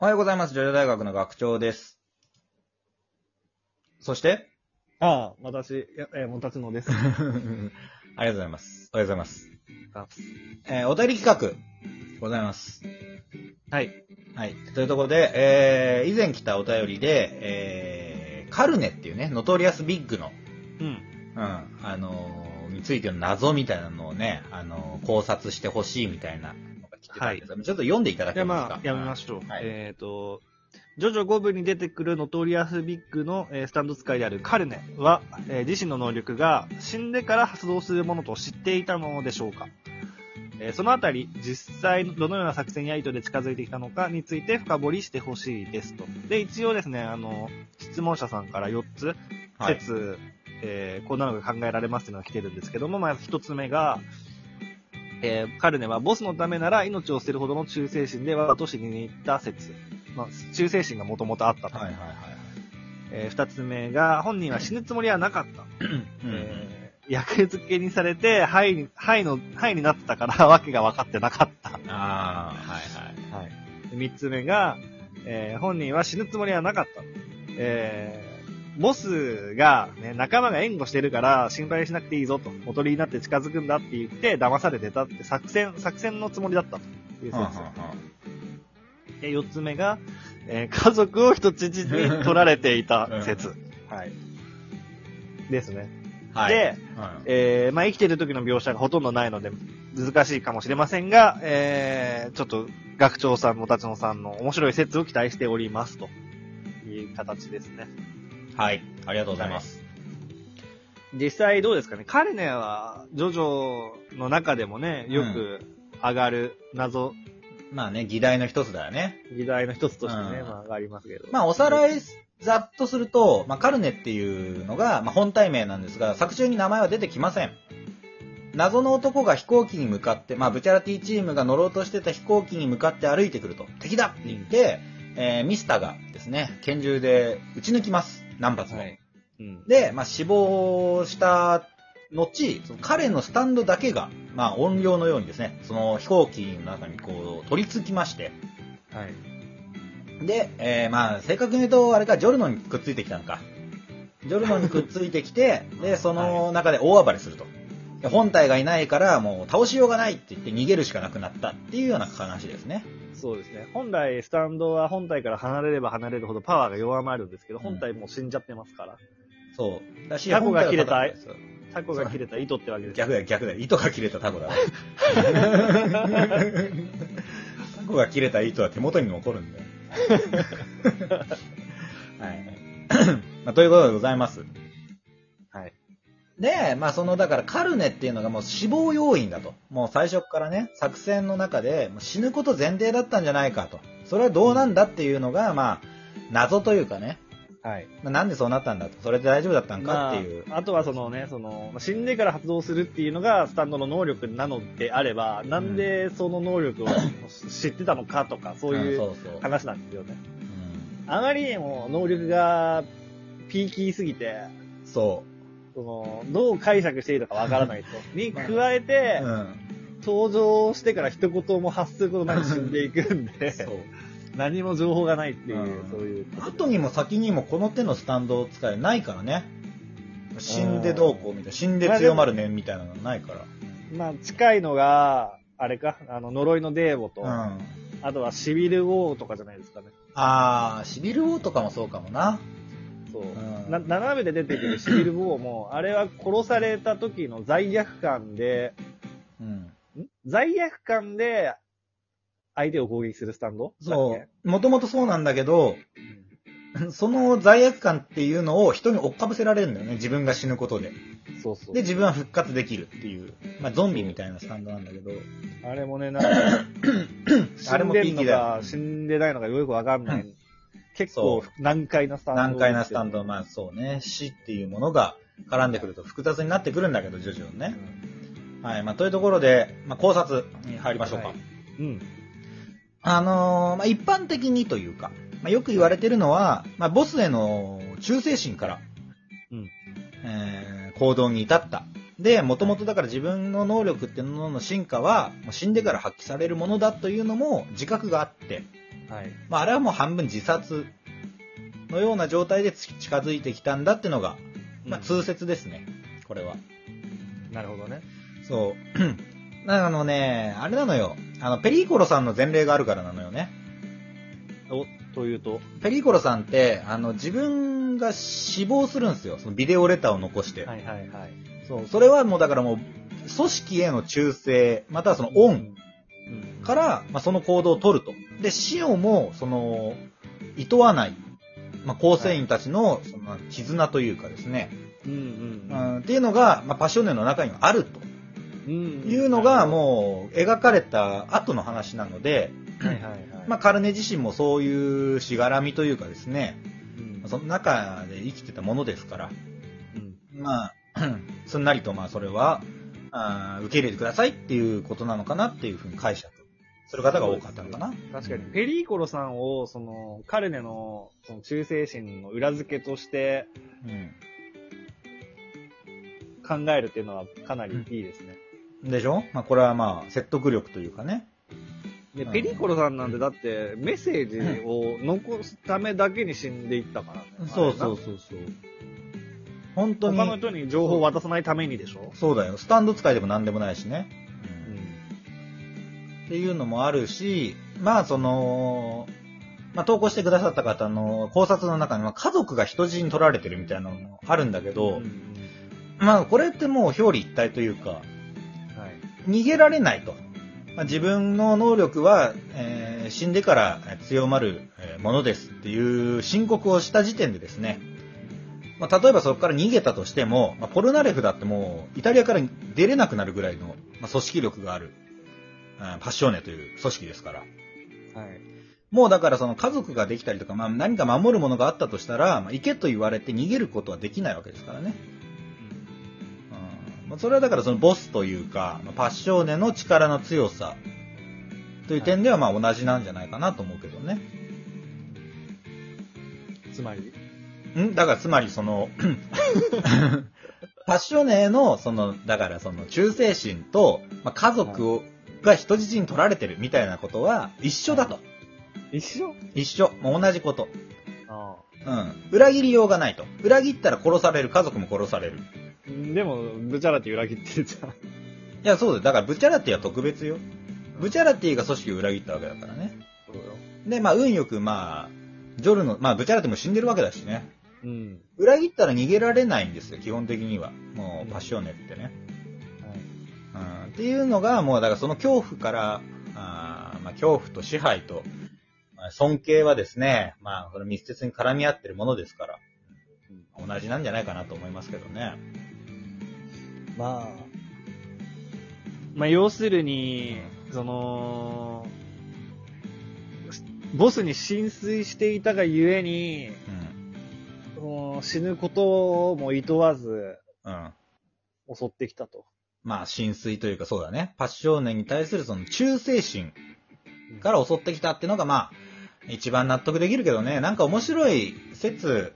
おはようございます。ジョジョ大学の学長です。そして？ああ、私、やえー、もたつのです。ありがとうございます。おはようございます。あえーお便り企画、ございます。はい。はい。というところで、えー以前来たお便りで、えーカルネっていうね、ノトリアスビッグの、うん。うん、あのーについての謎みたいなのをね、あのー考察してほしいみたいな来てたんですが、ちょっと読んでいただけますか？まあ、やめましょう。はいえっ、と、ジョジョ5部に出てくるノトリアスビッグの、えースタンド使いであるカルネは、えー自身の能力が死んでから発動するものと知っていたのでしょうか？えーそのあたり、実際どのような作戦や意図で近づいてきたのかについて深掘りしてほしいですと。で、一応ですね、あの、質問者さんから4つはい。説、えーこんなのが考えられますっていうのが来てるんですけども、まず一つ目が、えーカルネはボスのためなら命を捨てるほどの忠誠心で我がと死に行った説。まあ、忠誠心がもともとあったと。はいはいはい。えー二つ目が、本人は死ぬつもりはなかった。うんえー役付けにされて、肺に、肺の、肺になってたから、わけが分かってなかった。ああ、はいはい。はい。三つ目が、えー本人は死ぬつもりはなかった。えーボスが、ね、仲間が援護してるから心配しなくていいぞと、おとりになって近づくんだって言って騙されてたって作戦、作戦のつもりだったという説。はんはんはんで、四つ目が、えー家族を人質に取られていた説。はい。ですね。はい。で、うんえーまあ、生きてる時の描写がほとんどないので、難しいかもしれませんが、えー、ちょっと、学長さん、もたちのさんの面白い説を期待しております、という形ですね。はい。ありがとうございます。実際どうですかね？カレネは、ジョジョの中でもね、よく上がる謎、まあね、議題の一つだよね。議題の一つとしてね、うんまあ上がりますけど。まあ、おさらい、ざっとすると、まあ、カルネっていうのが、まあ、本体名なんですが、作中に名前は出てきません。謎の男が飛行機に向かって、まあ、ブチャラティチームが乗ろうとしてた飛行機に向かって歩いてくると、敵だって言って、えーミスタがですね、拳銃で撃ち抜きます。何発も。はい。うん。で、まあ、死亡した後、その彼のスタンドだけが、まあ、音量のようにですね、その飛行機の中にこう、取り付きまして、はい。で、えーまあ、正確に言うと、あれか、ジョルノにくっついてきたのか。ジョルノにくっついてきて、で、その中で大暴れすると。で本体がいないから、もう倒しようがないって言って逃げるしかなくなったっていうような話ですね。そうですね。本来、スタンドは本体から離れれば離れるほどパワーが弱まるんですけど、うん本体もう死んじゃってますから。そう。だし、タコが切れたタコが切れた糸ってわけです。逆だよ、逆だよ。糸が切れたタコだわ。タコが切れた糸は手元に残るんだよ。はい。まあ、ということでございます。はい。で、まあその、だからカルネっていうのがもう死亡要因だと。もう最初からね、作戦の中で死ぬこと前提だったんじゃないかと。それはどうなんだっていうのが、まあ、謎というかね、はい。まあ、なんでそうなったんだと。それで大丈夫だったんかっていう。まあ、あとはそのね、その、まあ死んでから発動するっていうのがスタンドの能力なのであれば、なんでその能力を知ってたのかとか、そういう。話なんですよね。うんあまりにも能力がピーキーすぎて、そその、どう解釈していいのかわからないと。に加えてう。、うん。登場してから一言も発することなく死んでいくんで。何も情報がないっていう、うんそういう。後にも先にもこの手のスタンドを使えないからね。死んでどうこうみたいな。死んで強まるねみたいなのないから。まあ、近いのが、あれか、あの、呪いのデーボと、うん。ああとはシビルウォーとかじゃないですかね。あー、シビルウォーとかもそうかもな。そう。斜めで出てくるシビルウォーも、あれは殺された時の罪悪感で、うん。ん？罪悪感で、相手を攻撃するスタンド？そう。もともとそうなんだけど、その罪悪感っていうのを人に追っかぶせられるんだよね。自分が死ぬことで。けそうそう。で、自分は復活できるっていう。まあ、ゾンビみたいなスタンドなんだけど。あれもね、なんか、あれもピ死んでんのンキーだ死んでないのかよくわかんない。う結構そ難解なスタンド。難解なスタンド、まあそうね、死っていうものが絡んでくると複雑になってくるんだけど、徐々にね。はい、まあというところで、まあ考察に入りましょうか。はいうん。あのーまあ一般的にというか、まあよく言われてるのは、まあボスへの忠誠心から、うんえー行動に至った。で、もともとだから自分の能力っていうものの進化は、もう死んでから発揮されるものだというのも自覚があって、はい。まあ、あれはもう半分自殺のような状態でつ近づいてきたんだってのが、まあ、うん通説ですね。これは。なるほどね。そう。あのね、あれなのよ。あの、ペリーコロさんの前例があるからなのよね。お、というと？ペリーコロさんって、あの、自分が死亡するんですよ。そのビデオレターを残して。はいはいはい。そう。それはもうだからもう、組織への忠誠、またはその恩うん。から、まあ、その行動を取ると。で、死をも、その、厭わない、まあ、構成員たちの、その、絆というかですね、うんううん。ん、っていうのが、まあ、パッションネの中にはあると。うん。いうのが、もう、描かれた後の話なので、う、はいはいはい。まあ、カルネ自身もそういうしがらみというかですね、うん。その中で生きてたものですから、うん。まあ、すんなりと、まあ、それは、あー受け入れてくださいっていうことなのかなっていうふうに解釈する方が多かったのかな。確かに、ペリーコロさんを、その、カルネの、その、忠誠心の裏付けとして考えるっていうのはかなりいいですね。うん。でしょ？まあ、これはまあ、説得力というかね。で、うんペリーコロさんなんてだって、メッセージを残すためだけに死んでいったからね。そうそうそうそう。本当に。他の人に情報を渡さないためにでしょ？そうだよ。スタンド使いでも何でもないしね。うん。っていうのもあるし、まあその、まあ投稿してくださった方の考察の中には家族が人質に取られてるみたいなのもあるんだけど、うんまあこれってもう表裏一体というか、はい。逃げられないと。まあ自分の能力は、えー死んでから強まるえーものですっていう申告をした時点でですね、まあ、例えばそこから逃げたとしても、まあ、ポルナレフだってもうイタリアから出れなくなるぐらいの、まあ、組織力がある、うんパッショーネという組織ですから。はい。もうだからその家族ができたりとか、まあ、何か守るものがあったとしたら、まあ、行けと言われて逃げることはできないわけですからね。うんまあ、それはだからそのボスというか、まあパッショーネの力の強さという点ではまあ同じなんじゃないかなと思うけどね。つまり？ん？だからつまりその、パッショネの、その、だからその忠誠心と、まあ、家族を、が人質に取られてるみたいなことは一緒だと。一緒？一緒。もう同じこと。あうん。裏切りようがないと。裏切ったら殺される、家族も殺される。あ。でも、ブチャラティ裏切ってるじゃん。いや、そうだよ。だからブチャラティは特別よ。ブチャラティが組織を裏切ったわけだからね。そうよ。で、まあ、運よく、まあ、ジョルの、まあ、ブチャラティも死んでるわけだしね。うん。裏切ったら逃げられないんですよ、基本的には。もう、パッションネってね。はい。うんっていうのが、もう、だからその恐怖から、あーまあ、恐怖と支配と、まあ尊敬はですね、まあ、これ密接に絡み合ってるものですから、うん同じなんじゃないかなと思いますけどね。まあ、まあ、要するに、その、ボスに浸水していたがゆえに、うん。死ぬことも厭わずうん。襲ってきたと。まあ、浸水というかそうだね。パッションネに対するその忠誠心から襲ってきたっていうのが、まあ、一番納得できるけどね、なんか面白い説、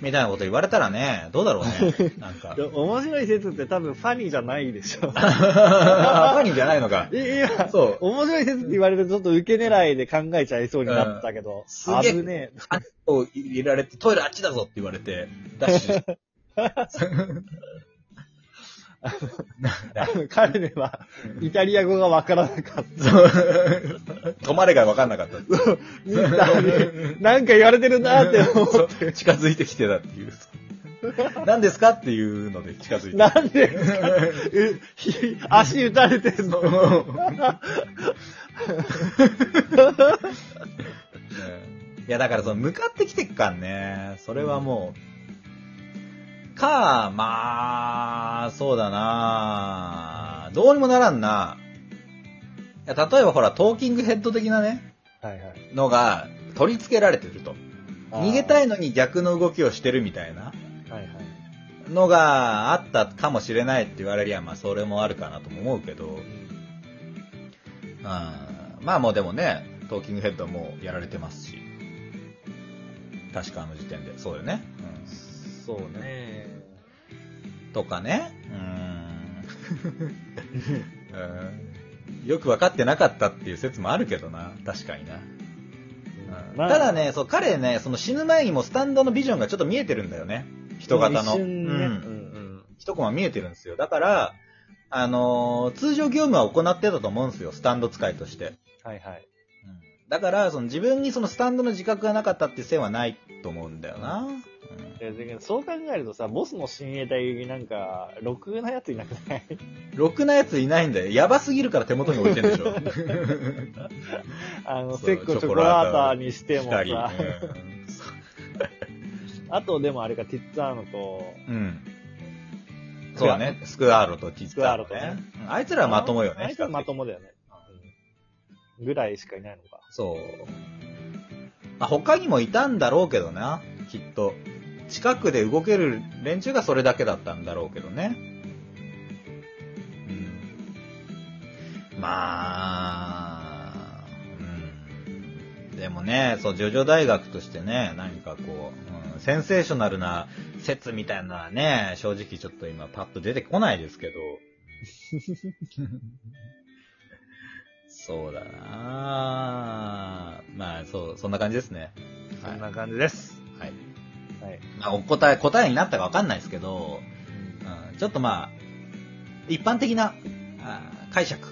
みたいなこと言われたらね、どうだろうね。なんか で。面白い説って多分ファニーじゃないでしょ。あ ファニーじゃないのか。いや、そう。面白い説って言われるとちょっと受け狙いで考えちゃいそうになったけど、すげえ危ねえ。あを入れられて、トイレあっちだぞって言われて、ダッシュ。彼ねは、イタリア語がわからなかった。そう止まれが分かんなかった。なんか言われてるなって思そうって。近づいてきてたっていう。何ですかっていうので近づいて。なんでですか？足打たれてんの？いや、だからその、向かってきてっかんね。それはもう、か、まあ、そうだなどうにもならんな。いや、例えばほら、トーキングヘッド的なね、はいはい。のが取り付けられてると。逃げたいのに逆の動きをしてるみたいなはいはい。のがあったかもしれないって言われりゃ、まあそれもあるかなとも思うけど、うん、まあもうでもね、トーキングヘッドはもうやられてますし。確かあの時点で。そうよね。そうね。うん、とかね。うーん うんよく分かってなかったっていう説もあるけどな。確かにな。うんまあただね、そう、彼ね、その死ぬ前にもスタンドのビジョンがちょっと見えてるんだよね。人型の。一瞬ね。ううんん一コマ見えてるんですよ。だから、あのー通常業務は行ってたと思うんですよ。スタンド使いとして。はいはい。だから、その自分にそのスタンドの自覚がなかったっていう線はないと思うんだよな。そう考えるとさ、ボスの親衛隊なんか、ろくなやついなくない？ろくなやついないんだよ。やばすぎるから手元に置いてんでしょ。あの、セッコチョコラータにしても光さ、あとでもあれか、ティッツァーノと、うん。うんそうだね。スクワーロとティッツァーロスクワーロとね。うんあいつらはまともよね。あいつらまともだよね。うんぐらいしかいないのか。そう。まあ、他にもいたんだろうけどな、きっと。近くで動ける連中がそれだけだったんだろうけどね。うん。まあ、うん。でもね、そう、ジョジョ大学としてね、何かこう、うん、センセーショナルな説みたいなのはね、正直ちょっと今パッと出てこないですけど。そうだなまあ、そう、そんな感じですね。そんな感じです。はい。はい。まあ、お答え、答えになったかわかんないですけど、うん、ちょっとまあ、一般的なあ解釈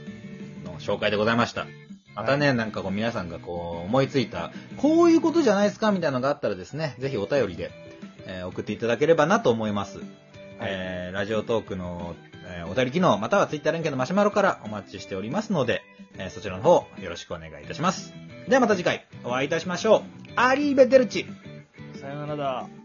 の紹介でございました。またね、なんかこう皆さんがこう思いついた、こういうことじゃないですかみたいなのがあったらですね、ぜひお便りで、えー送っていただければなと思います。えーラジオトークの、えーお便り機能、またはツイッター連携のマシュマロからお待ちしておりますので、えーそちらの方よろしくお願いいたします。ではまた次回お会いいたしましょう。アリーベデルチさよならだ。